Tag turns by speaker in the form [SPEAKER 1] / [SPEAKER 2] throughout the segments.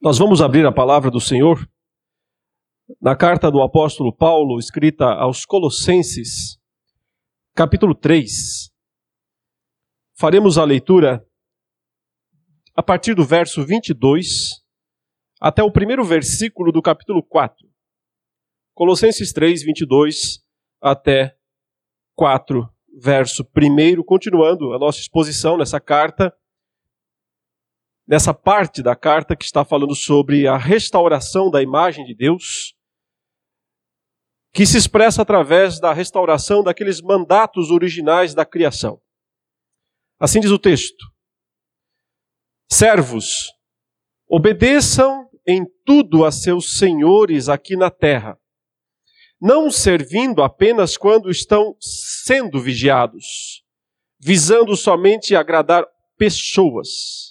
[SPEAKER 1] Nós vamos abrir a palavra do Senhor na carta do apóstolo Paulo, escrita aos Colossenses, capítulo 3. Faremos a leitura a partir do verso 22 até o primeiro versículo do capítulo 4. Colossenses 3, 22 até 4, verso 1, continuando a nossa exposição nessa carta nessa parte da carta que está falando sobre a restauração da imagem de Deus, que se expressa através da restauração daqueles mandatos originais da criação. Assim diz o texto: Servos, obedeçam em tudo a seus senhores aqui na terra, não servindo apenas quando estão sendo vigiados, visando somente agradar pessoas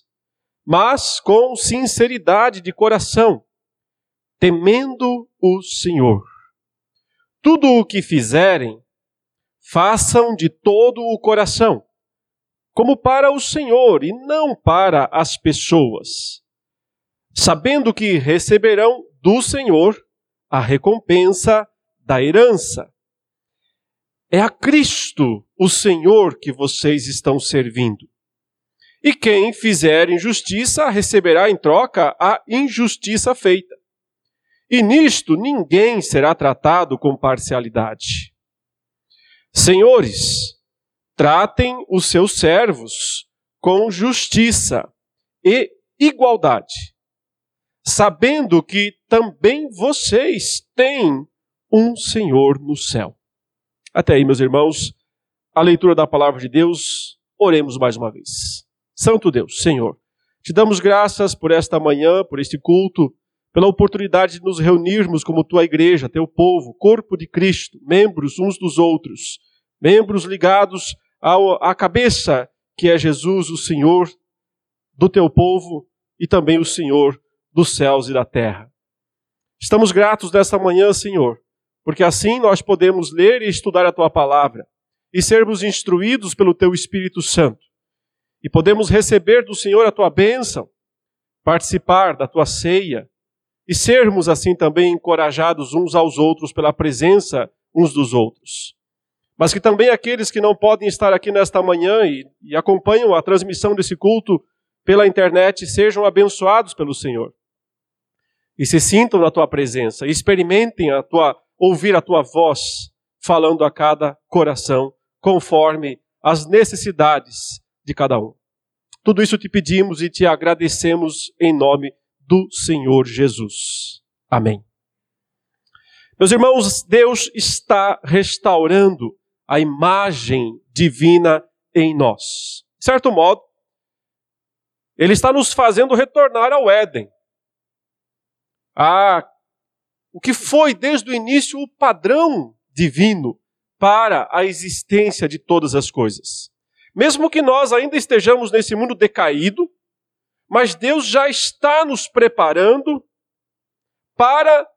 [SPEAKER 1] mas com sinceridade de coração, temendo o Senhor. Tudo o que fizerem, façam de todo o coração, como para o Senhor e não para as pessoas, sabendo que receberão do Senhor a recompensa da herança. É a Cristo, o Senhor, que vocês estão servindo. E quem fizer injustiça receberá em troca a injustiça feita. E nisto ninguém será tratado com parcialidade. Senhores, tratem os seus servos com justiça e igualdade, sabendo que também vocês têm um Senhor no céu. Até aí, meus irmãos, a leitura da palavra de Deus, oremos mais uma vez. Santo Deus, Senhor, te damos graças por esta manhã, por este culto, pela oportunidade de nos reunirmos como tua igreja, teu povo, corpo de Cristo, membros uns dos outros, membros ligados ao, à cabeça que é Jesus, o Senhor do teu povo e também o Senhor dos céus e da terra. Estamos gratos nesta manhã, Senhor, porque assim nós podemos ler e estudar a tua palavra e sermos instruídos pelo teu Espírito Santo e podemos receber do Senhor a tua bênção, participar da tua ceia e sermos assim também encorajados uns aos outros pela presença uns dos outros. Mas que também aqueles que não podem estar aqui nesta manhã e, e acompanham a transmissão desse culto pela internet sejam abençoados pelo Senhor. E se sintam na tua presença, e experimentem a tua ouvir a tua voz falando a cada coração conforme as necessidades de cada um. Tudo isso te pedimos e te agradecemos em nome do Senhor Jesus. Amém. Meus irmãos, Deus está restaurando a imagem divina em nós. De certo modo, Ele está nos fazendo retornar ao Éden. A, o que foi desde o início o padrão divino para a existência de todas as coisas. Mesmo que nós ainda estejamos nesse mundo decaído, mas Deus já está nos preparando para,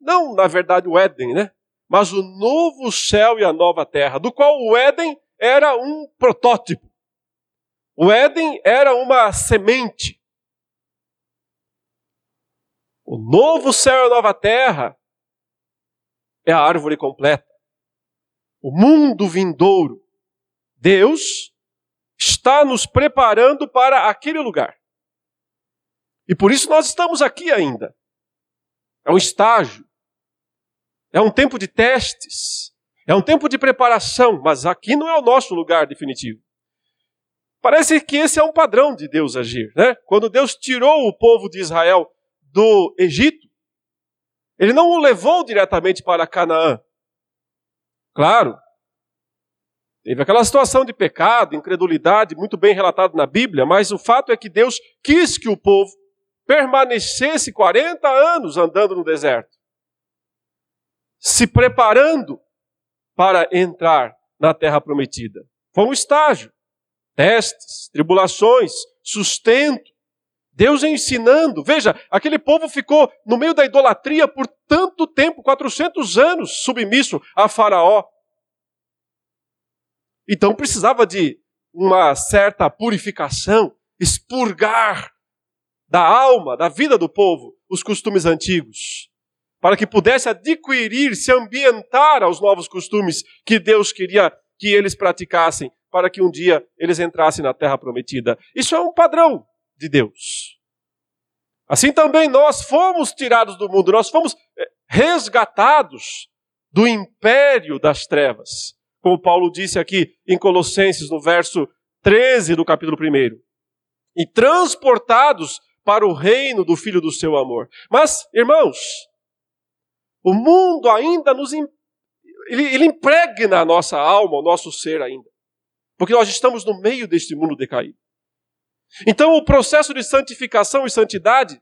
[SPEAKER 1] não na verdade o Éden, né? Mas o novo céu e a nova terra, do qual o Éden era um protótipo. O Éden era uma semente. O novo céu e a nova terra é a árvore completa. O mundo vindouro. Deus está nos preparando para aquele lugar. E por isso nós estamos aqui ainda. É um estágio. É um tempo de testes. É um tempo de preparação, mas aqui não é o nosso lugar definitivo. Parece que esse é um padrão de Deus agir, né? Quando Deus tirou o povo de Israel do Egito, ele não o levou diretamente para Canaã. Claro, Teve aquela situação de pecado, incredulidade, muito bem relatado na Bíblia, mas o fato é que Deus quis que o povo permanecesse 40 anos andando no deserto, se preparando para entrar na terra prometida. Foi um estágio, testes, tribulações, sustento, Deus ensinando. Veja, aquele povo ficou no meio da idolatria por tanto tempo 400 anos submisso a Faraó. Então precisava de uma certa purificação, expurgar da alma, da vida do povo, os costumes antigos, para que pudesse adquirir, se ambientar aos novos costumes que Deus queria que eles praticassem, para que um dia eles entrassem na terra prometida. Isso é um padrão de Deus. Assim também nós fomos tirados do mundo, nós fomos eh, resgatados do império das trevas, como Paulo disse aqui em Colossenses, no verso 13 do capítulo 1, e transportados para o reino do Filho do seu amor. Mas, irmãos, o mundo ainda nos ele, ele impregna a nossa alma, o nosso ser ainda. Porque nós estamos no meio deste mundo decaído. Então, o processo de santificação e santidade,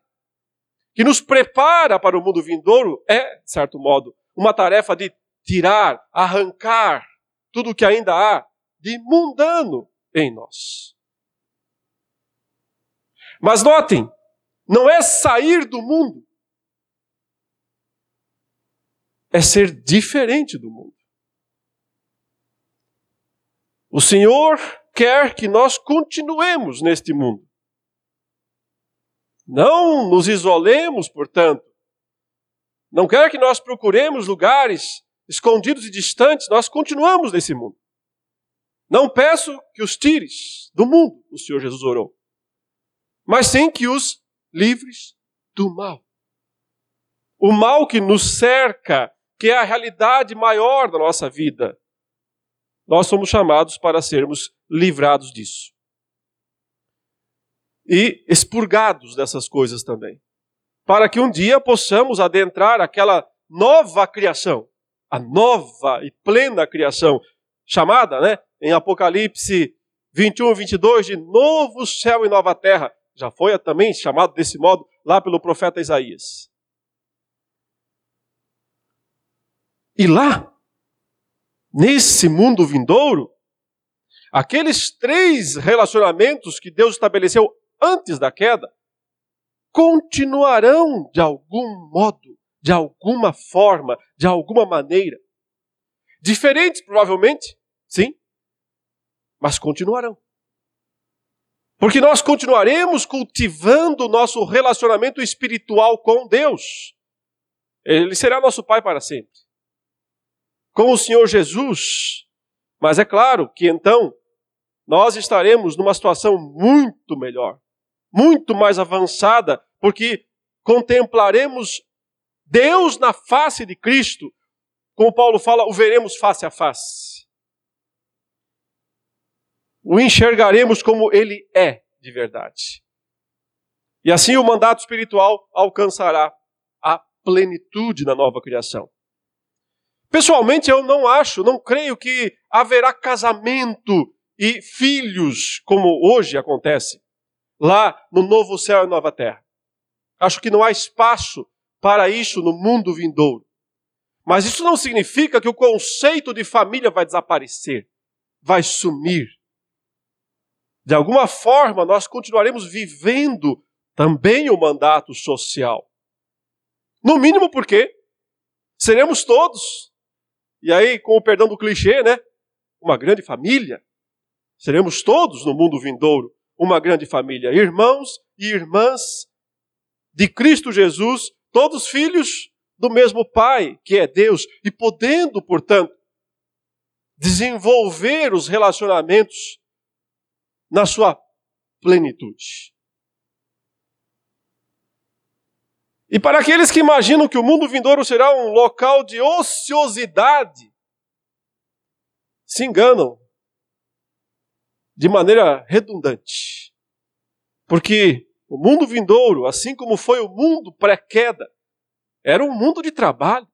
[SPEAKER 1] que nos prepara para o mundo vindouro, é, de certo modo, uma tarefa de tirar, arrancar tudo o que ainda há de mundano em nós. Mas notem, não é sair do mundo, é ser diferente do mundo. O Senhor quer que nós continuemos neste mundo. Não nos isolemos, portanto. Não quer que nós procuremos lugares escondidos e distantes, nós continuamos nesse mundo. Não peço que os tires do mundo, o Senhor Jesus orou, mas sim que os livres do mal. O mal que nos cerca, que é a realidade maior da nossa vida. Nós somos chamados para sermos livrados disso. E expurgados dessas coisas também. Para que um dia possamos adentrar aquela nova criação, a nova e plena criação, chamada, né, em Apocalipse 21, 22, de novo céu e nova terra. Já foi também chamado desse modo lá pelo profeta Isaías. E lá, nesse mundo vindouro, aqueles três relacionamentos que Deus estabeleceu antes da queda continuarão de algum modo de alguma forma, de alguma maneira. Diferentes, provavelmente, sim, mas continuarão. Porque nós continuaremos cultivando o nosso relacionamento espiritual com Deus. Ele será nosso Pai para sempre. Com o Senhor Jesus. Mas é claro que então nós estaremos numa situação muito melhor, muito mais avançada, porque contemplaremos Deus na face de Cristo, como Paulo fala, o veremos face a face. O enxergaremos como ele é de verdade. E assim o mandato espiritual alcançará a plenitude na nova criação. Pessoalmente, eu não acho, não creio que haverá casamento e filhos, como hoje acontece, lá no novo céu e nova terra. Acho que não há espaço para isso no mundo vindouro. Mas isso não significa que o conceito de família vai desaparecer, vai sumir. De alguma forma, nós continuaremos vivendo também o mandato social. No mínimo porque seremos todos, e aí, com o perdão do clichê, né? Uma grande família. Seremos todos no mundo vindouro uma grande família, irmãos e irmãs de Cristo Jesus todos filhos do mesmo Pai, que é Deus, e podendo, portanto, desenvolver os relacionamentos na sua plenitude. E para aqueles que imaginam que o mundo vindouro será um local de ociosidade, se enganam de maneira redundante. Porque o mundo vindouro, assim como foi o mundo pré-queda, era um mundo de trabalho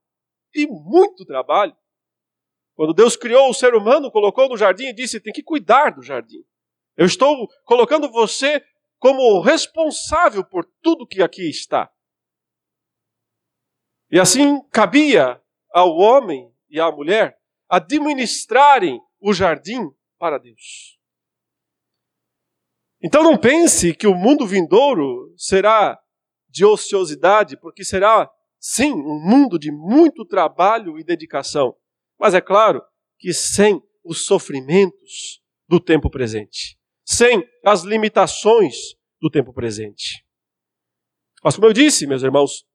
[SPEAKER 1] e muito trabalho. Quando Deus criou o ser humano, colocou no jardim e disse: tem que cuidar do jardim. Eu estou colocando você como responsável por tudo que aqui está. E assim cabia ao homem e à mulher administrarem o jardim para Deus. Então não pense que o mundo vindouro será de ociosidade, porque será, sim, um mundo de muito trabalho e dedicação. Mas é claro que sem os sofrimentos do tempo presente, sem as limitações do tempo presente. Mas como eu disse, meus irmãos,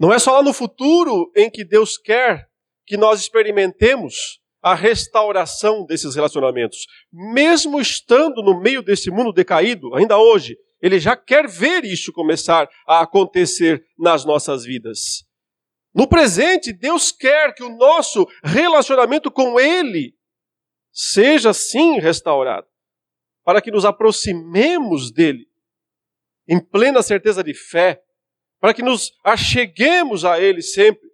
[SPEAKER 1] não é só lá no futuro em que Deus quer que nós experimentemos a restauração desses relacionamentos. Mesmo estando no meio desse mundo decaído, ainda hoje, ele já quer ver isso começar a acontecer nas nossas vidas. No presente, Deus quer que o nosso relacionamento com Ele seja sim restaurado, para que nos aproximemos dele em plena certeza de fé, para que nos acheguemos a Ele sempre,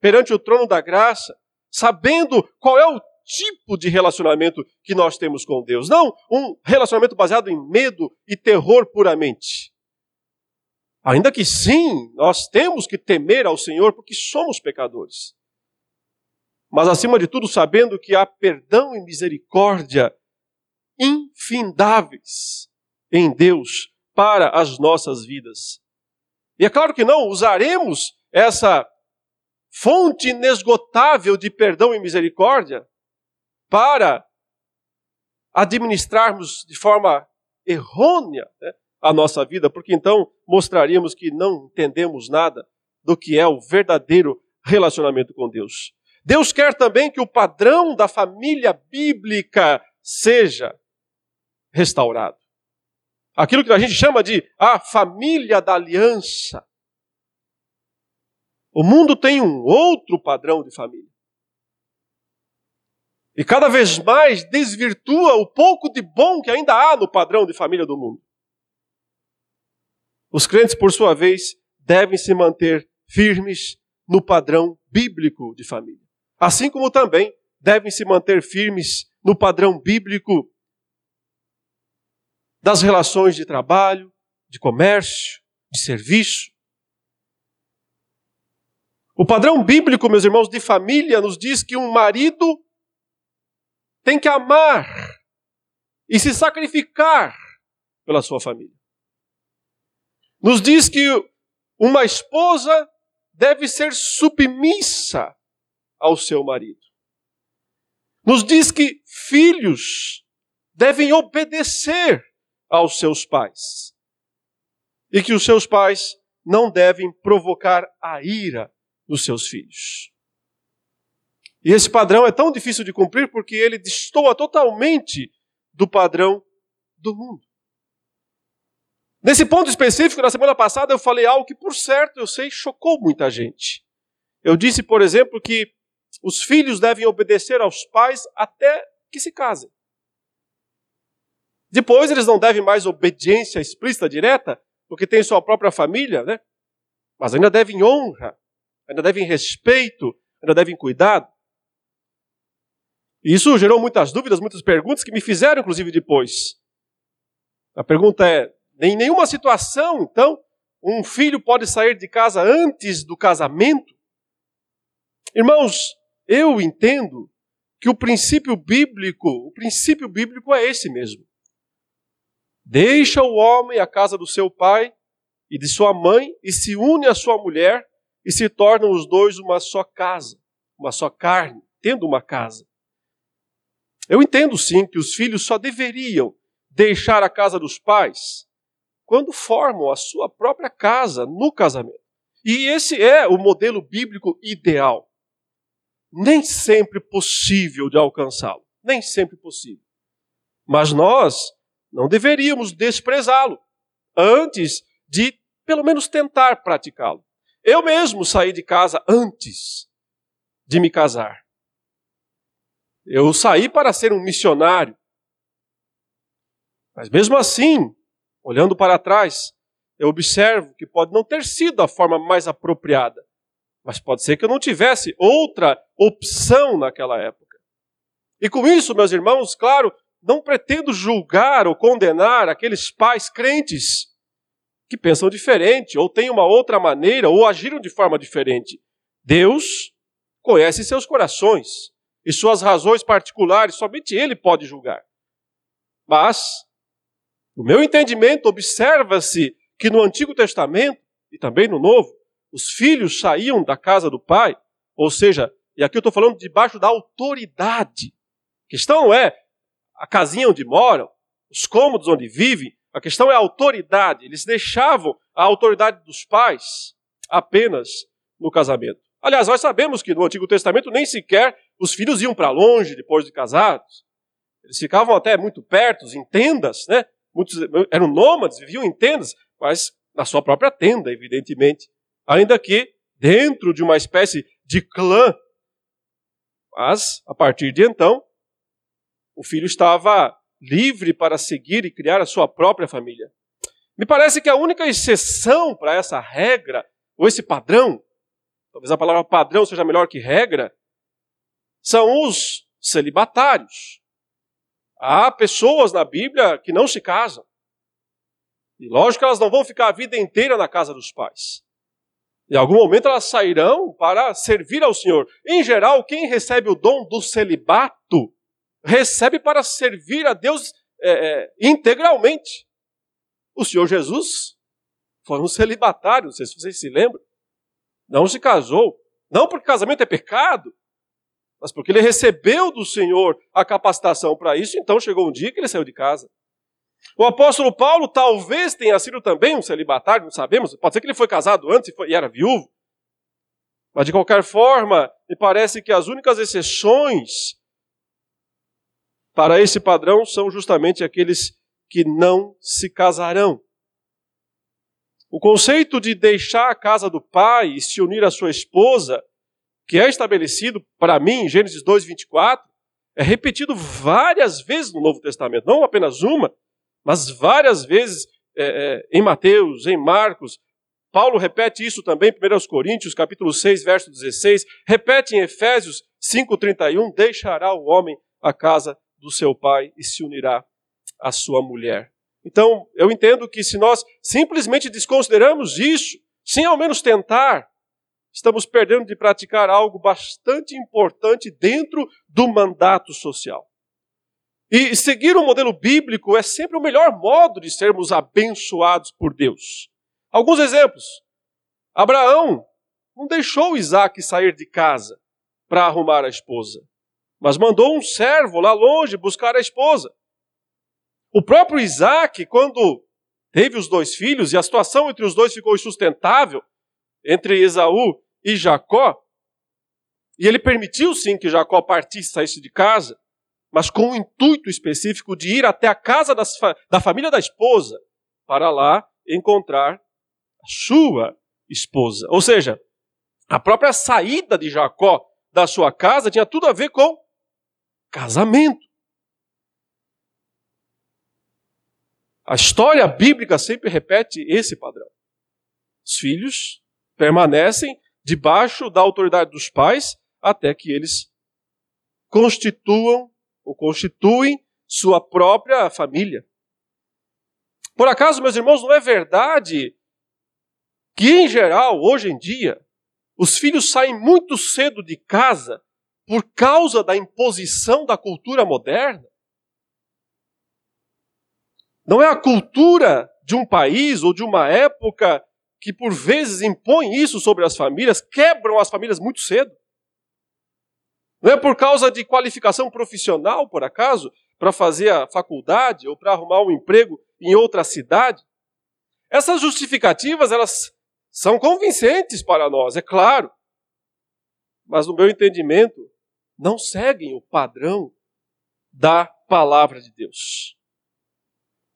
[SPEAKER 1] perante o trono da graça, sabendo qual é o tipo de relacionamento que nós temos com Deus. Não um relacionamento baseado em medo e terror puramente. Ainda que sim, nós temos que temer ao Senhor porque somos pecadores. Mas acima de tudo, sabendo que há perdão e misericórdia infindáveis em Deus para as nossas vidas. E é claro que não usaremos essa fonte inesgotável de perdão e misericórdia para administrarmos de forma errônea né, a nossa vida, porque então mostraríamos que não entendemos nada do que é o verdadeiro relacionamento com Deus. Deus quer também que o padrão da família bíblica seja restaurado. Aquilo que a gente chama de a família da aliança. O mundo tem um outro padrão de família. E cada vez mais desvirtua o pouco de bom que ainda há no padrão de família do mundo. Os crentes, por sua vez, devem se manter firmes no padrão bíblico de família. Assim como também devem se manter firmes no padrão bíblico das relações de trabalho, de comércio, de serviço. O padrão bíblico, meus irmãos, de família nos diz que um marido tem que amar e se sacrificar pela sua família. Nos diz que uma esposa deve ser submissa ao seu marido. Nos diz que filhos devem obedecer aos seus pais. E que os seus pais não devem provocar a ira dos seus filhos. E esse padrão é tão difícil de cumprir porque ele destoa totalmente do padrão do mundo. Nesse ponto específico, na semana passada, eu falei algo que, por certo, eu sei, chocou muita gente. Eu disse, por exemplo, que os filhos devem obedecer aos pais até que se casem. Depois eles não devem mais obediência explícita direta, porque têm sua própria família, né? Mas ainda devem honra, ainda devem respeito, ainda devem cuidado. Isso gerou muitas dúvidas, muitas perguntas que me fizeram, inclusive, depois. A pergunta é: em nenhuma situação, então, um filho pode sair de casa antes do casamento? Irmãos, eu entendo que o princípio bíblico, o princípio bíblico é esse mesmo. Deixa o homem a casa do seu pai e de sua mãe e se une à sua mulher e se tornam os dois uma só casa, uma só carne, tendo uma casa. Eu entendo sim que os filhos só deveriam deixar a casa dos pais quando formam a sua própria casa no casamento. E esse é o modelo bíblico ideal. Nem sempre possível de alcançá-lo, nem sempre possível. Mas nós não deveríamos desprezá-lo antes de, pelo menos, tentar praticá-lo. Eu mesmo saí de casa antes de me casar. Eu saí para ser um missionário. Mas mesmo assim, olhando para trás, eu observo que pode não ter sido a forma mais apropriada. Mas pode ser que eu não tivesse outra opção naquela época. E com isso, meus irmãos, claro, não pretendo julgar ou condenar aqueles pais crentes que pensam diferente, ou têm uma outra maneira, ou agiram de forma diferente. Deus conhece seus corações e suas razões particulares, somente Ele pode julgar. Mas, no meu entendimento, observa-se que no Antigo Testamento e também no Novo, os filhos saíam da casa do pai, ou seja, e aqui eu estou falando debaixo da autoridade. A questão é, a casinha onde moram, os cômodos onde vivem, a questão é a autoridade. Eles deixavam a autoridade dos pais apenas no casamento. Aliás, nós sabemos que no Antigo Testamento nem sequer os filhos iam para longe depois de casados. Eles ficavam até muito perto, em tendas, né? Muitos eram nômades, viviam em tendas, mas na sua própria tenda, evidentemente. Ainda que dentro de uma espécie de clã. Mas, a partir de então, o filho estava livre para seguir e criar a sua própria família. Me parece que a única exceção para essa regra, ou esse padrão, talvez a palavra padrão seja melhor que regra, são os celibatários. Há pessoas na Bíblia que não se casam. E lógico que elas não vão ficar a vida inteira na casa dos pais. Em algum momento elas sairão para servir ao Senhor. Em geral, quem recebe o dom do celibato recebe para servir a Deus é, é, integralmente. O Senhor Jesus foi um celibatário, não sei se vocês se lembram. Não se casou. Não porque casamento é pecado, mas porque ele recebeu do Senhor a capacitação para isso, então chegou um dia que ele saiu de casa. O apóstolo Paulo talvez tenha sido também um celibatário, não sabemos. Pode ser que ele foi casado antes e, foi, e era viúvo. Mas de qualquer forma, me parece que as únicas exceções para esse padrão são justamente aqueles que não se casarão. O conceito de deixar a casa do pai e se unir à sua esposa que é estabelecido para mim em Gênesis 2, 24, é repetido várias vezes no Novo Testamento, não apenas uma, mas várias vezes é, é, em Mateus, em Marcos. Paulo repete isso também em 1 Coríntios, capítulo 6, verso 16, repete em Efésios 5,31, deixará o homem a casa do seu pai e se unirá à sua mulher. Então, eu entendo que se nós simplesmente desconsideramos isso, sem ao menos tentar, estamos perdendo de praticar algo bastante importante dentro do mandato social. E seguir o modelo bíblico é sempre o melhor modo de sermos abençoados por Deus. Alguns exemplos. Abraão não deixou Isaac sair de casa para arrumar a esposa, mas mandou um servo lá longe buscar a esposa. O próprio Isaac, quando teve os dois filhos e a situação entre os dois ficou insustentável, entre Esaú e Jacó, e ele permitiu sim que Jacó partisse, saísse de casa, mas com o intuito específico de ir até a casa das, da família da esposa, para lá encontrar a sua esposa. Ou seja, a própria saída de Jacó da sua casa tinha tudo a ver com casamento. A história bíblica sempre repete esse padrão. Os filhos permanecem debaixo da autoridade dos pais até que eles constituam ou constituem sua própria família. Por acaso, meus irmãos, não é verdade que, em geral, hoje em dia, os filhos saem muito cedo de casa por causa da imposição da cultura moderna? Não é a cultura de um país ou de uma época que por vezes impõem isso sobre as famílias, quebram as famílias muito cedo. Não é por causa de qualificação profissional, por acaso, para fazer a faculdade ou para arrumar um emprego em outra cidade. Essas justificativas, elas são convincentes para nós, é claro. Mas no meu entendimento, não seguem o padrão da palavra de Deus.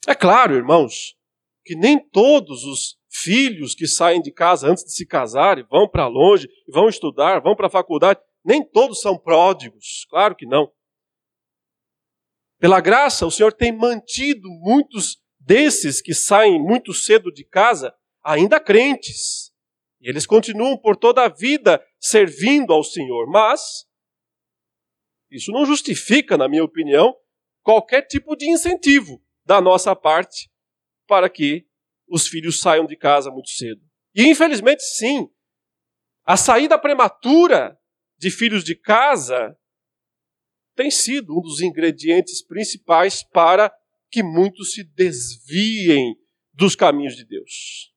[SPEAKER 1] É claro, irmãos, que nem todos os filhos que saem de casa antes de se casar e vão para longe, vão estudar, vão para a faculdade. Nem todos são pródigos, claro que não. Pela graça, o Senhor tem mantido muitos desses que saem muito cedo de casa ainda crentes. E eles continuam por toda a vida servindo ao Senhor. Mas, isso não justifica, na minha opinião, qualquer tipo de incentivo da nossa parte para que os filhos saiam de casa muito cedo. E infelizmente, sim, a saída prematura de filhos de casa tem sido um dos ingredientes principais para que muitos se desviem dos caminhos de Deus.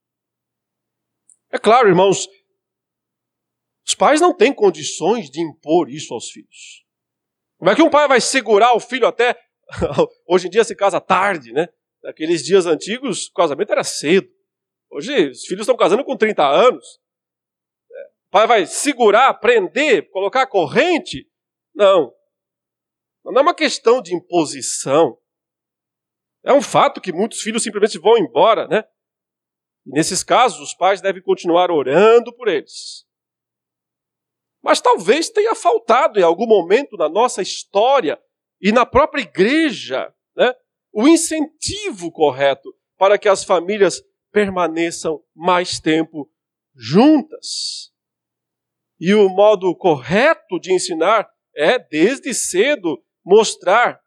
[SPEAKER 1] É claro, irmãos, os pais não têm condições de impor isso aos filhos. Como é que um pai vai segurar o filho até. Hoje em dia se casa tarde, né? Naqueles dias antigos, o casamento era cedo. Hoje, os filhos estão casando com 30 anos. O pai vai segurar, prender, colocar corrente? Não. Não é uma questão de imposição. É um fato que muitos filhos simplesmente vão embora, né? E nesses casos, os pais devem continuar orando por eles. Mas talvez tenha faltado em algum momento na nossa história e na própria igreja né, o incentivo correto para que as famílias permaneçam mais tempo juntas. E o modo correto de ensinar é, desde cedo, mostrar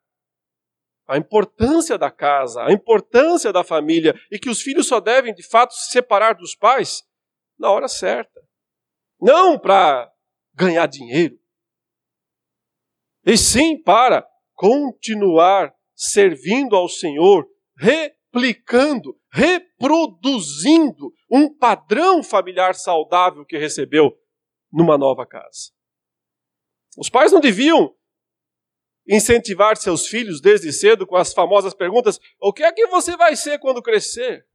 [SPEAKER 1] a importância da casa, a importância da família e que os filhos só devem, de fato, se separar dos pais na hora certa. Não para ganhar dinheiro, e sim para continuar servindo ao Senhor, replicando, reproduzindo um padrão familiar saudável que recebeu numa nova casa. Os pais não deviam incentivar seus filhos desde cedo com as famosas perguntas: o que é que você vai ser quando crescer?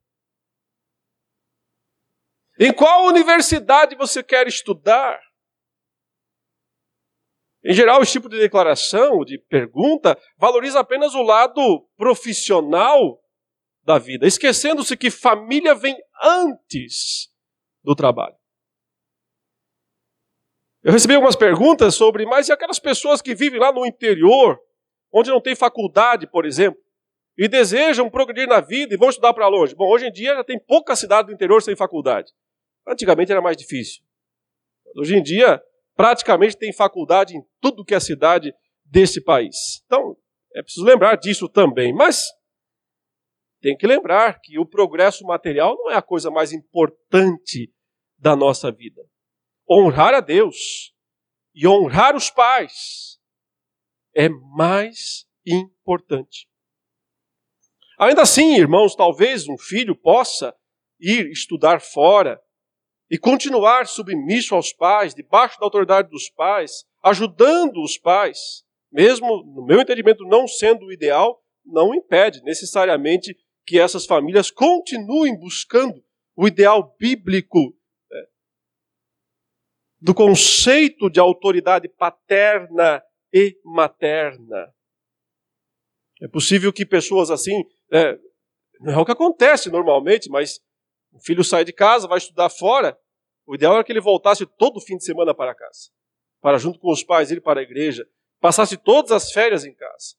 [SPEAKER 1] Em qual universidade você quer estudar? Em geral, esse tipo de declaração, de pergunta, valoriza apenas o lado profissional da vida, esquecendo-se que família vem antes do trabalho. Eu recebi algumas perguntas sobre, mas e aquelas pessoas que vivem lá no interior, onde não tem faculdade, por exemplo, e desejam progredir na vida e vão estudar para longe? Bom, hoje em dia já tem pouca cidade do interior sem faculdade. Antigamente era mais difícil. Hoje em dia, praticamente tem faculdade em tudo que é cidade desse país. Então, é preciso lembrar disso também. Mas tem que lembrar que o progresso material não é a coisa mais importante da nossa vida honrar a Deus e honrar os pais é mais importante. Ainda assim, irmãos, talvez um filho possa ir estudar fora e continuar submisso aos pais, debaixo da autoridade dos pais, ajudando os pais, mesmo, no meu entendimento, não sendo o ideal, não impede necessariamente que essas famílias continuem buscando o ideal bíblico do conceito de autoridade paterna e materna. É possível que pessoas assim, é, não é o que acontece normalmente, mas o filho sai de casa, vai estudar fora, o ideal era que ele voltasse todo fim de semana para casa, para junto com os pais ir para a igreja, passasse todas as férias em casa.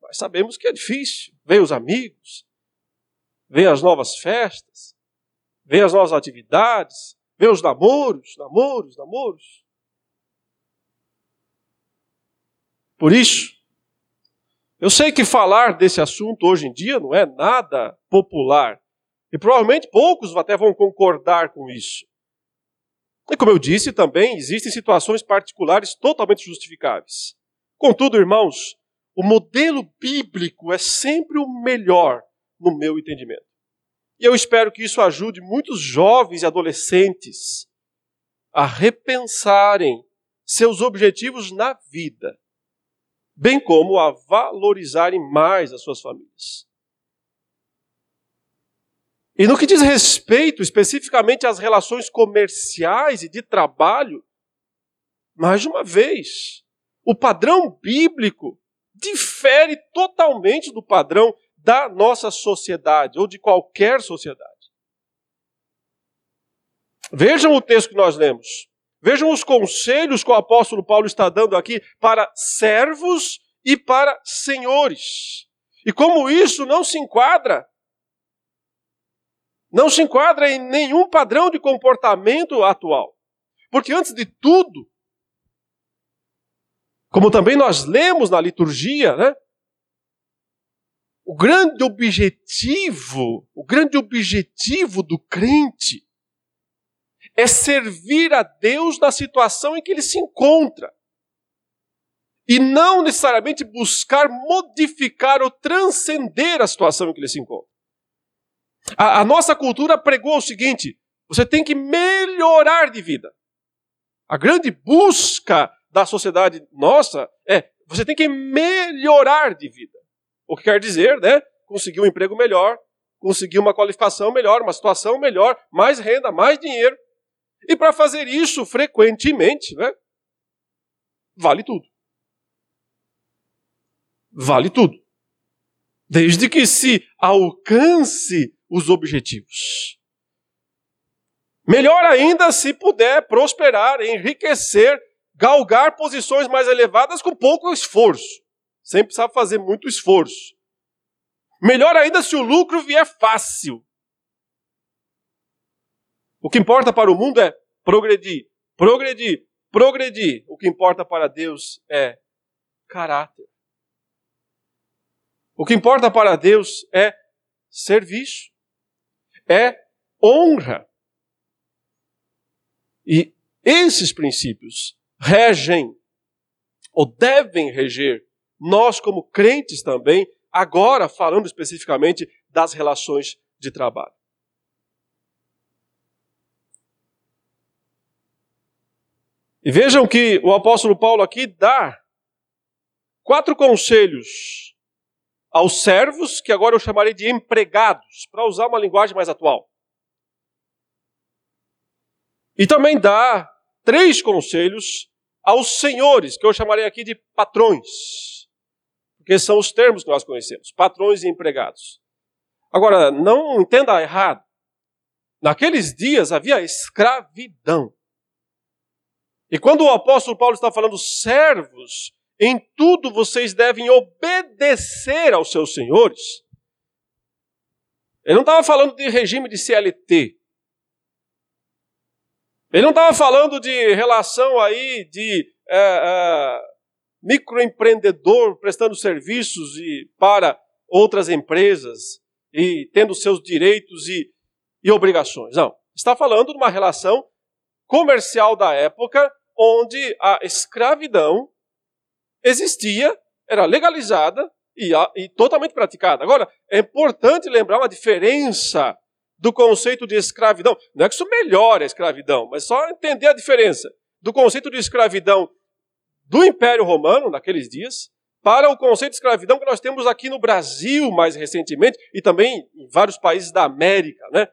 [SPEAKER 1] Mas sabemos que é difícil. Vem os amigos, vem as novas festas, vem as novas atividades, meus namoros, namoros, namoros. Por isso, eu sei que falar desse assunto hoje em dia não é nada popular. E provavelmente poucos até vão concordar com isso. E como eu disse também, existem situações particulares totalmente justificáveis. Contudo, irmãos, o modelo bíblico é sempre o melhor no meu entendimento. E eu espero que isso ajude muitos jovens e adolescentes a repensarem seus objetivos na vida, bem como a valorizarem mais as suas famílias. E no que diz respeito especificamente às relações comerciais e de trabalho, mais uma vez, o padrão bíblico difere totalmente do padrão da nossa sociedade ou de qualquer sociedade. Vejam o texto que nós lemos. Vejam os conselhos que o apóstolo Paulo está dando aqui para servos e para senhores. E como isso não se enquadra, não se enquadra em nenhum padrão de comportamento atual. Porque antes de tudo, como também nós lemos na liturgia, né? O grande objetivo, o grande objetivo do crente é servir a Deus na situação em que ele se encontra. E não necessariamente buscar modificar ou transcender a situação em que ele se encontra. A, a nossa cultura pregou o seguinte: você tem que melhorar de vida. A grande busca da sociedade nossa é você tem que melhorar de vida. O que quer dizer, né? Conseguir um emprego melhor, conseguir uma qualificação melhor, uma situação melhor, mais renda, mais dinheiro. E para fazer isso frequentemente, né, vale tudo. Vale tudo. Desde que se alcance os objetivos. Melhor ainda se puder prosperar, enriquecer, galgar posições mais elevadas com pouco esforço. Sem precisar fazer muito esforço. Melhor ainda se o lucro vier fácil. O que importa para o mundo é progredir, progredir, progredir. O que importa para Deus é caráter. O que importa para Deus é serviço, é honra. E esses princípios regem, ou devem reger, nós como crentes também, agora falando especificamente das relações de trabalho. E vejam que o apóstolo Paulo aqui dá quatro conselhos aos servos, que agora eu chamarei de empregados, para usar uma linguagem mais atual. E também dá três conselhos aos senhores, que eu chamarei aqui de patrões, porque são os termos que nós conhecemos, patrões e empregados. Agora, não entenda errado. Naqueles dias havia escravidão. E quando o apóstolo Paulo está falando servos, em tudo vocês devem obedecer aos seus senhores. Ele não estava falando de regime de CLT. Ele não estava falando de relação aí de é, é, microempreendedor prestando serviços e, para outras empresas e tendo seus direitos e, e obrigações. Não. Está falando de uma relação comercial da época onde a escravidão existia, era legalizada e, e totalmente praticada. Agora, é importante lembrar uma diferença do conceito de escravidão. Não é que isso melhore a escravidão, mas só entender a diferença do conceito de escravidão do Império Romano, naqueles dias, para o conceito de escravidão que nós temos aqui no Brasil mais recentemente e também em vários países da América. Né?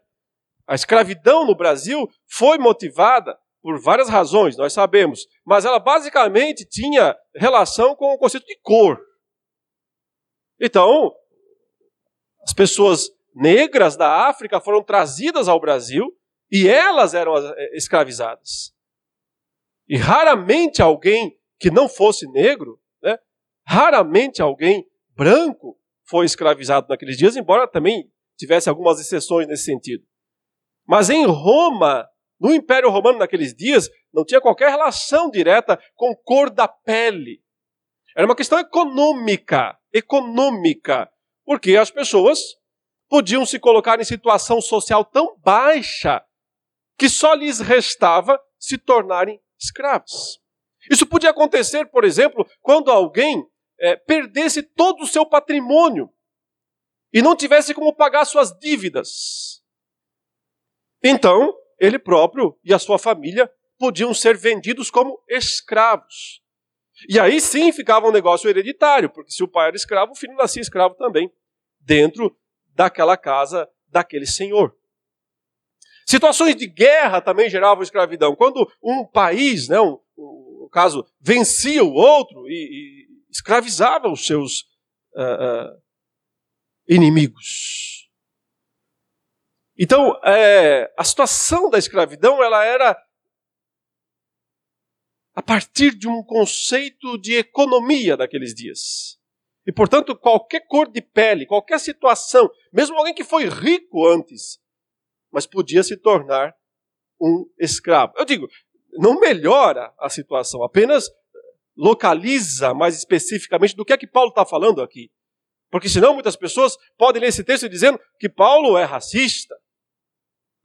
[SPEAKER 1] A escravidão no Brasil foi motivada por várias razões, nós sabemos, mas ela basicamente tinha relação com o conceito de cor. Então, as pessoas negras da África foram trazidas ao Brasil e elas eram eh, escravizadas. E raramente alguém que não fosse negro, né, raramente alguém branco foi escravizado naqueles dias, embora também tivesse algumas exceções nesse sentido. Mas em Roma, no Império Romano, naqueles dias, não tinha qualquer relação direta com cor da pele. Era uma questão econômica. Econômica. Porque as pessoas podiam se colocar em situação social tão baixa que só lhes restava se tornarem escravos. Isso podia acontecer, por exemplo, quando alguém é, perdesse todo o seu patrimônio e não tivesse como pagar suas dívidas. Então, ele próprio e a sua família podiam ser vendidos como escravos. E aí sim ficava um negócio hereditário, porque se o pai era escravo, o filho nascia escravo também, dentro daquela casa daquele senhor. Situações de guerra também geravam escravidão. Quando um país, né, um, um, no caso, vencia o outro e, e escravizava os seus uh, uh, inimigos. Então, é, a situação da escravidão ela era a partir de um conceito de economia daqueles dias. E, portanto, qualquer cor de pele, qualquer situação, mesmo alguém que foi rico antes, mas podia se tornar um escravo. Eu digo, não melhora a situação, apenas localiza mais especificamente do que é que Paulo está falando aqui. Porque senão muitas pessoas podem ler esse texto dizendo que Paulo é racista,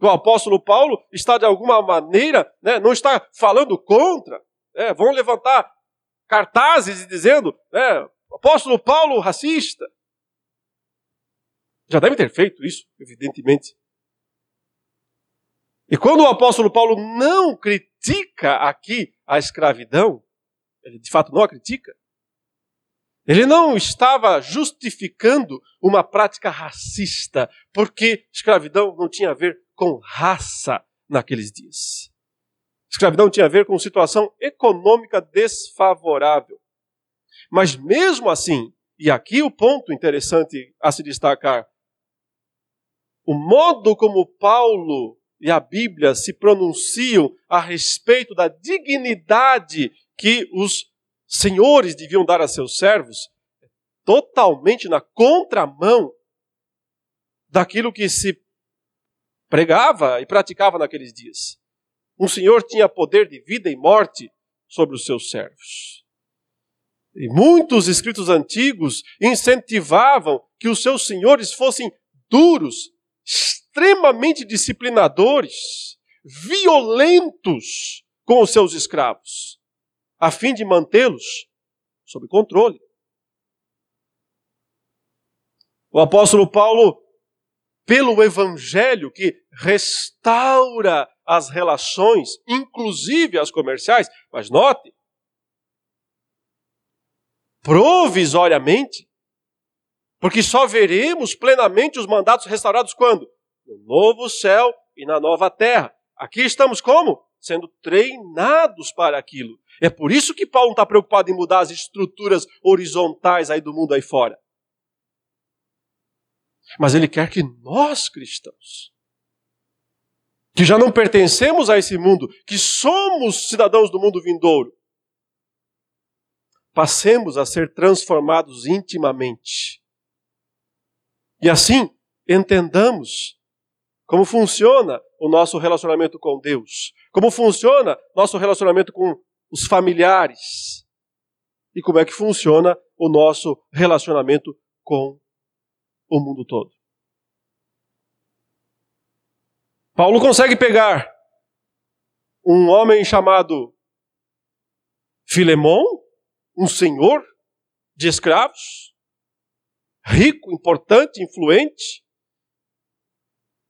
[SPEAKER 1] o apóstolo Paulo está de alguma maneira, né, não está falando contra, né, vão levantar cartazes dizendo, né, apóstolo Paulo racista. Já deve ter feito isso, evidentemente. E quando o apóstolo Paulo não critica aqui a escravidão, ele de fato não a critica, Ele não estava justificando uma prática racista, porque escravidão não tinha a ver com raça naqueles dias. Escravidão tinha a ver com situação econômica desfavorável. Mas mesmo assim, e aqui o ponto interessante a se destacar, o modo como Paulo e a Bíblia se pronunciam a respeito da dignidade que os senhores deviam dar a seus servos, totalmente na contramão daquilo que se pregava e praticava naqueles dias. Um senhor tinha poder de vida e morte sobre os seus servos. E muitos escritos antigos incentivavam que os seus senhores fossem duros, extremamente disciplinadores, violentos com os seus escravos a fim de mantê-los sob controle. O apóstolo Paulo, pelo evangelho que restaura as relações, inclusive as comerciais, mas note, provisoriamente, porque só veremos plenamente os mandatos restaurados quando? No novo céu e na nova terra. Aqui estamos como? Sendo treinados para aquilo. É por isso que Paulo não está preocupado em mudar as estruturas horizontais aí do mundo aí fora. Mas ele quer que nós, cristãos, que já não pertencemos a esse mundo, que somos cidadãos do mundo vindouro, passemos a ser transformados intimamente. E assim, entendamos como funciona o nosso relacionamento com Deus, como funciona nosso relacionamento com os familiares e como é que funciona o nosso relacionamento com o mundo todo. Paulo consegue pegar um homem chamado Filemão, um senhor de escravos, rico, importante, influente,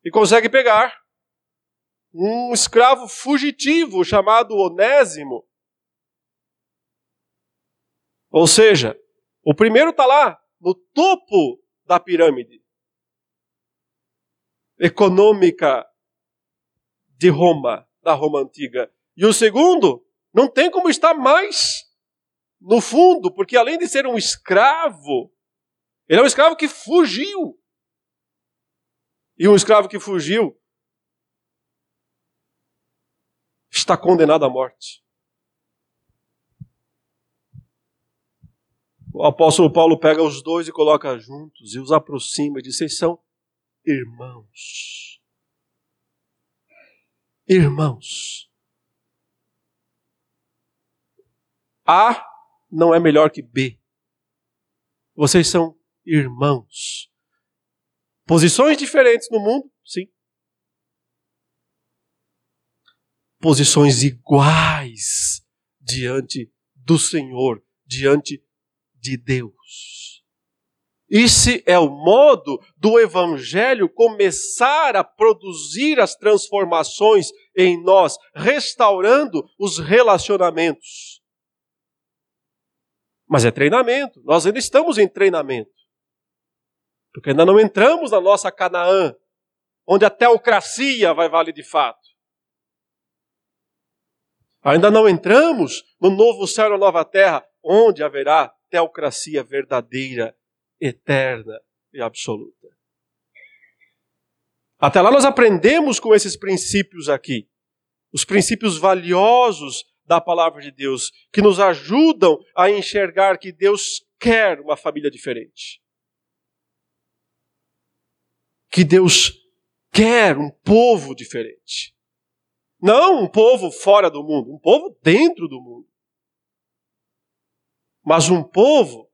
[SPEAKER 1] e consegue pegar um escravo fugitivo chamado Onésimo, ou seja, o primeiro está lá, no topo da pirâmide econômica de Roma, da Roma antiga. E o segundo não tem como estar mais no fundo, porque além de ser um escravo, ele é um escravo que fugiu. E um escravo que fugiu está condenado à morte. O apóstolo Paulo pega os dois e coloca juntos e os aproxima e diz: Vocês são irmãos. Irmãos. A não é melhor que B. Vocês são irmãos. Posições diferentes no mundo, sim. Posições iguais diante do Senhor, diante de Deus. Esse é o modo do Evangelho começar a produzir as transformações em nós, restaurando os relacionamentos. Mas é treinamento, nós ainda estamos em treinamento. Porque ainda não entramos na nossa Canaã, onde a teocracia vai valer de fato. Ainda não entramos no novo céu e nova terra, onde haverá teocracia verdadeira, eterna e absoluta. Até lá nós aprendemos com esses princípios aqui, os princípios valiosos da palavra de Deus, que nos ajudam a enxergar que Deus quer uma família diferente. Que Deus quer um povo diferente. Não um povo fora do mundo, um povo dentro do mundo mas um povo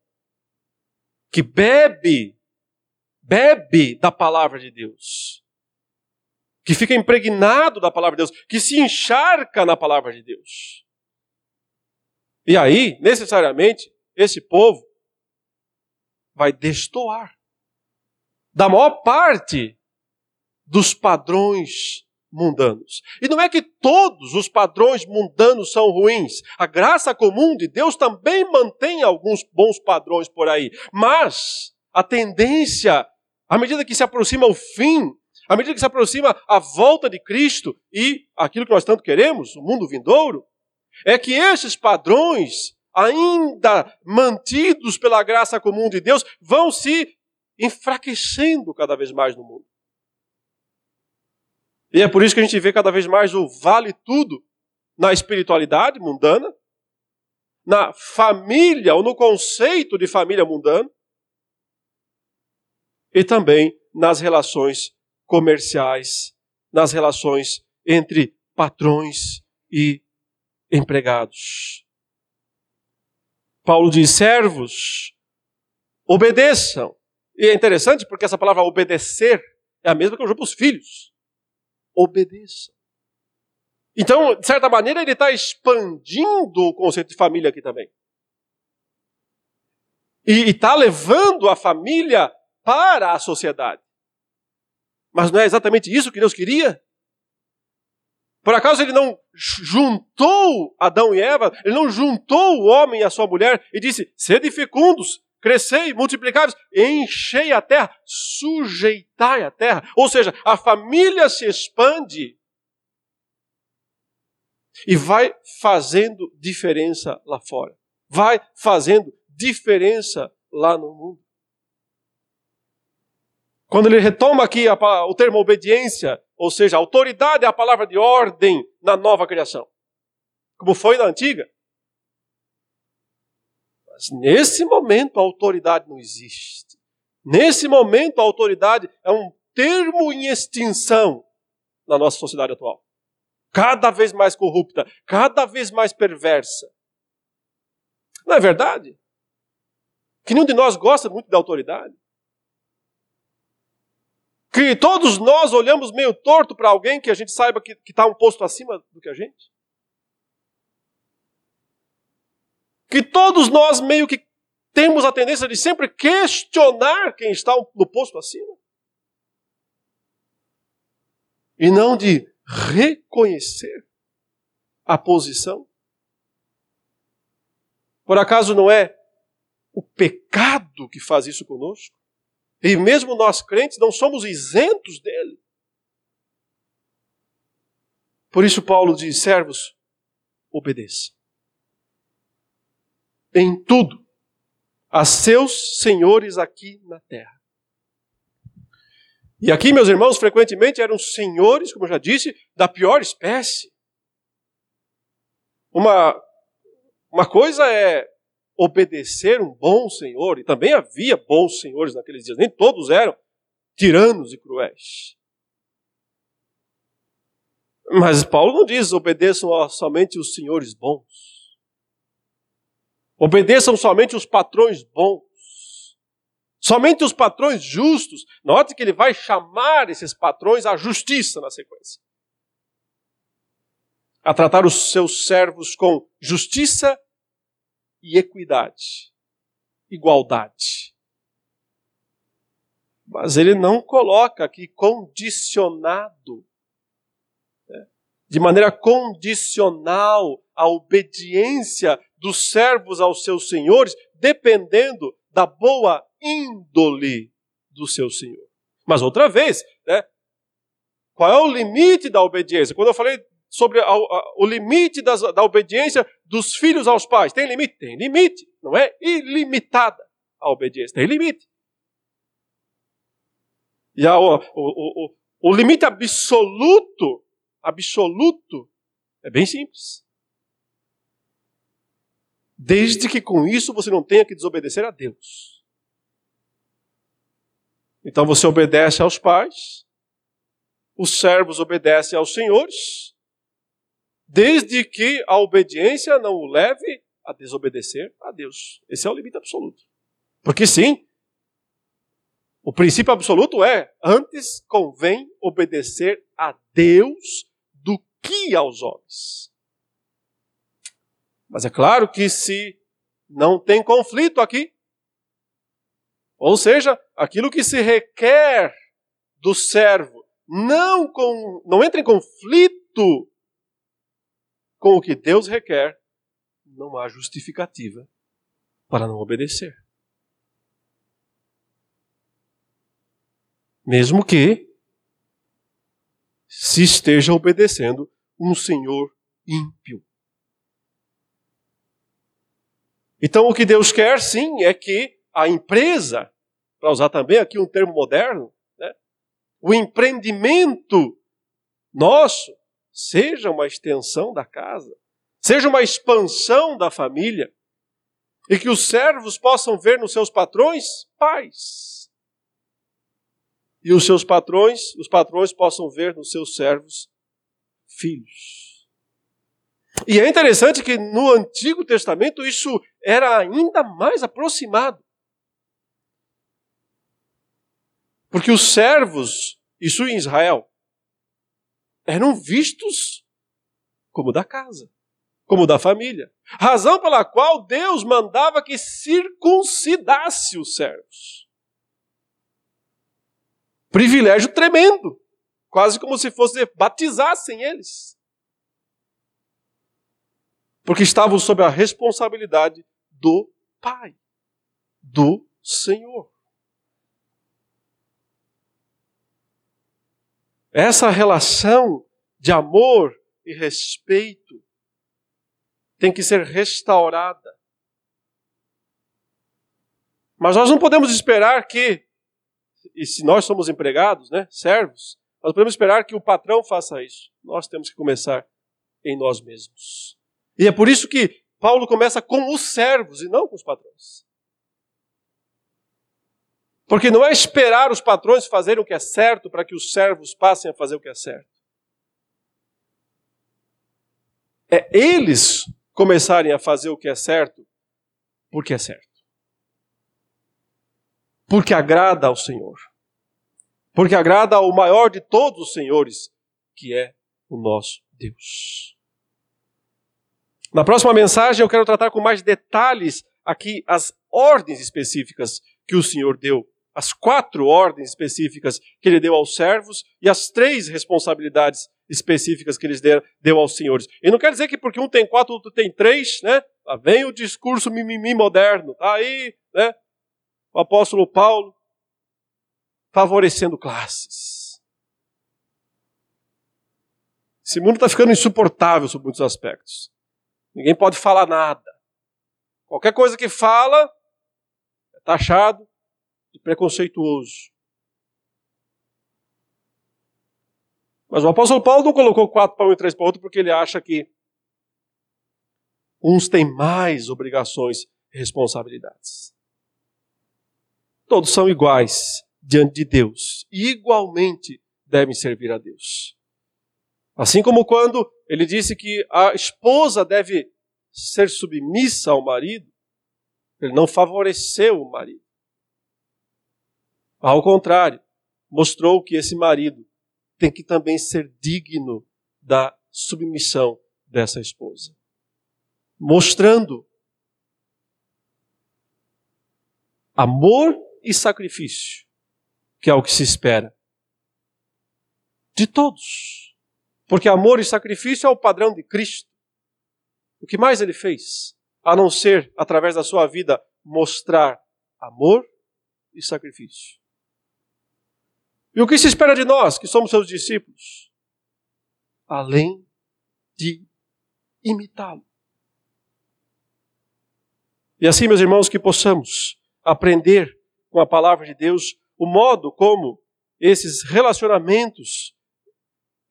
[SPEAKER 1] que bebe, bebe da palavra de Deus, que fica impregnado da palavra de Deus, que se encharca na palavra de Deus. E aí, necessariamente, esse povo vai destoar da maior parte dos padrões mundanos. E não é que todos os padrões mundanos são ruins. A graça comum de Deus também mantém alguns bons padrões por aí. Mas a tendência, à medida que se aproxima o fim, à medida que se aproxima a volta de Cristo e aquilo que nós tanto queremos, o mundo vindouro, é que esses padrões, ainda mantidos pela graça comum de Deus, vão se enfraquecendo cada vez mais no mundo. E é por isso que a gente vê cada vez mais o vale tudo na espiritualidade mundana, na família ou no conceito de família mundana, e também nas relações comerciais, nas relações entre patrões e empregados. Paulo diz: servos, obedeçam. E é interessante porque essa palavra obedecer é a mesma que eu uso para os filhos obedeça. Então, de certa maneira, ele está expandindo o conceito de família aqui também. E está levando a família para a sociedade. Mas não é exatamente isso que Deus queria? Por acaso ele não juntou Adão e Eva, ele não juntou o homem e a sua mulher e disse: sede fecundos, crescei, multiplicai enchei a terra, sujeitai a terra. Ou seja, a família se expande e vai fazendo diferença lá fora. Vai fazendo diferença lá no mundo. Quando ele retoma aqui a, o termo obediência, ou seja, autoridade é a palavra de ordem na nova criação, como foi na antiga. Nesse momento a autoridade não existe. Nesse momento a autoridade é um termo em extinção na nossa sociedade atual. Cada vez mais corrupta, cada vez mais perversa. Não é verdade? Que nenhum de nós gosta muito da autoridade. Que todos nós olhamos meio torto para alguém que a gente saiba que está um posto acima do que a gente. Que todos nós meio que temos a tendência de sempre questionar quem está no posto acima. E não de reconhecer a posição. Por acaso não é o pecado que faz isso conosco? E mesmo nós crentes não somos isentos dele. Por isso Paulo diz: servos, obedeçam em tudo a seus senhores aqui na terra. E aqui, meus irmãos, frequentemente eram senhores, como eu já disse, da pior espécie. Uma, uma coisa é obedecer um bom senhor, e também havia bons senhores naqueles dias, nem todos eram tiranos e cruéis. Mas Paulo não diz obedeçam somente os senhores bons. Obedeçam somente os patrões bons. Somente os patrões justos. Note que ele vai chamar esses patrões à justiça na sequência. A tratar os seus servos com justiça e equidade, igualdade. Mas ele não coloca aqui condicionado, né? de maneira condicional, a obediência dos servos aos seus senhores, dependendo da boa índole do seu senhor. Mas outra vez, né, qual é o limite da obediência? Quando eu falei sobre a, a, o limite das, da obediência dos filhos aos pais, tem limite? Tem limite. Não é ilimitada a obediência, tem limite. E a, o, o, o, o limite absoluto, absoluto, é bem simples desde que com isso você não tenha que desobedecer a Deus. Então você obedece aos pais, os servos obedecem aos senhores, desde que a obediência não o leve a desobedecer a Deus. Esse é o limite absoluto. Porque sim, o princípio absoluto é: antes convém obedecer a Deus do que aos homens. Mas é claro que se não tem conflito aqui, ou seja, aquilo que se requer do servo não, com, não entra em conflito com o que Deus requer, não há justificativa para não obedecer. Mesmo que se esteja obedecendo um senhor ímpio. Então, o que Deus quer, sim, é que a empresa, para usar também aqui um termo moderno, né, o empreendimento nosso seja uma extensão da casa, seja uma expansão da família, e que os servos possam ver nos seus patrões pais. E os seus patrões, os patrões possam ver nos seus servos filhos. E é interessante que no Antigo Testamento isso era ainda mais aproximado. Porque os servos, isso em Israel, eram vistos como da casa como da família. Razão pela qual Deus mandava que circuncidasse os servos. Privilégio tremendo. Quase como se fosse batizassem eles. Porque estavam sob a responsabilidade do Pai, do Senhor. Essa relação de amor e respeito tem que ser restaurada. Mas nós não podemos esperar que, e se nós somos empregados, né, servos, nós podemos esperar que o patrão faça isso. Nós temos que começar em nós mesmos. E é por isso que Paulo começa com os servos e não com os patrões. Porque não é esperar os patrões fazerem o que é certo para que os servos passem a fazer o que é certo. É eles começarem a fazer o que é certo, porque é certo. Porque agrada ao Senhor. Porque agrada ao maior de todos os senhores, que é o nosso Deus. Na próxima mensagem eu quero tratar com mais detalhes aqui as ordens específicas que o Senhor deu, as quatro ordens específicas que ele deu aos servos e as três responsabilidades específicas que eles deu aos senhores. E não quer dizer que porque um tem quatro, outro tem três, né? Lá vem o discurso mimimi moderno. Tá aí, né? O apóstolo Paulo favorecendo classes. Esse mundo está ficando insuportável sob muitos aspectos. Ninguém pode falar nada. Qualquer coisa que fala é taxado de preconceituoso. Mas o apóstolo Paulo não colocou quatro para um e três para outro porque ele acha que uns têm mais obrigações e responsabilidades. Todos são iguais diante de Deus e igualmente devem servir a Deus. Assim como quando ele disse que a esposa deve ser submissa ao marido, ele não favoreceu o marido. Ao contrário, mostrou que esse marido tem que também ser digno da submissão dessa esposa. Mostrando amor e sacrifício, que é o que se espera de todos. Porque amor e sacrifício é o padrão de Cristo. O que mais ele fez? A não ser, através da sua vida, mostrar amor e sacrifício. E o que se espera de nós, que somos seus discípulos? Além de imitá-lo. E assim, meus irmãos, que possamos aprender com a palavra de Deus o modo como esses relacionamentos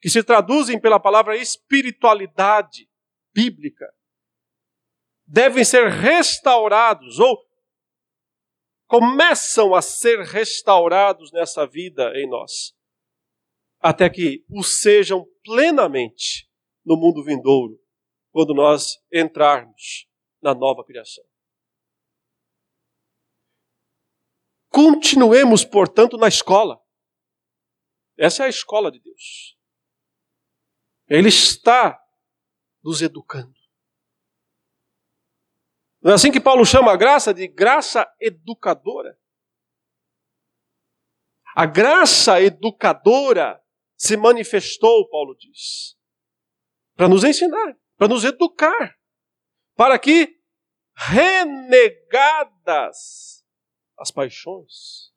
[SPEAKER 1] que se traduzem pela palavra espiritualidade bíblica devem ser restaurados ou começam a ser restaurados nessa vida em nós, até que o sejam plenamente no mundo vindouro, quando nós entrarmos na nova criação. Continuemos, portanto, na escola. Essa é a escola de Deus. Ele está nos educando. Não é assim que Paulo chama a graça de graça educadora? A graça educadora se manifestou, Paulo diz, para nos ensinar, para nos educar, para que renegadas as paixões,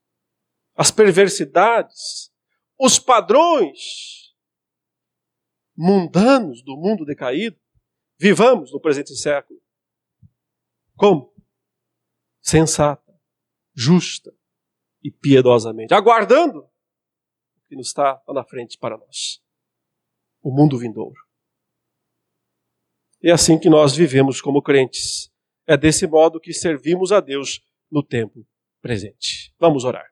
[SPEAKER 1] as perversidades, os padrões mundanos do mundo decaído, vivamos no presente século. Como? Sensata, justa e piedosamente, aguardando o que nos está lá na frente para nós. O mundo vindouro. É assim que nós vivemos como crentes. É desse modo que servimos a Deus no tempo presente. Vamos orar.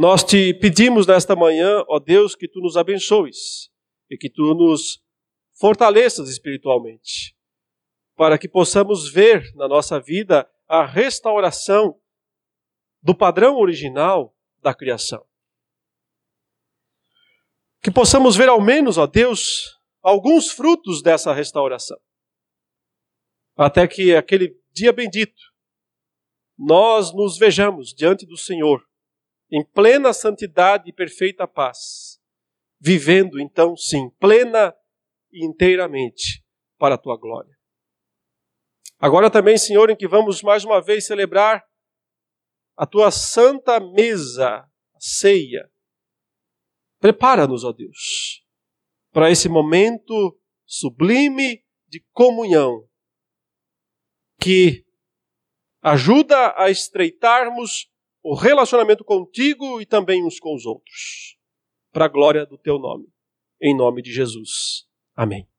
[SPEAKER 1] Nós te pedimos nesta manhã, ó Deus, que tu nos abençoes e que tu nos fortaleças espiritualmente, para que possamos ver na nossa vida a restauração do padrão original da criação. Que possamos ver ao menos, ó Deus, alguns frutos dessa restauração. Até que aquele dia bendito nós nos vejamos diante do Senhor em plena santidade e perfeita paz vivendo então, sim, plena e inteiramente para a tua glória. Agora também, Senhor, em que vamos mais uma vez celebrar a tua santa mesa, ceia. Prepara-nos, ó Deus, para esse momento sublime de comunhão que ajuda a estreitarmos o relacionamento contigo e também uns com os outros para a glória do teu nome. Em nome de Jesus. Amém.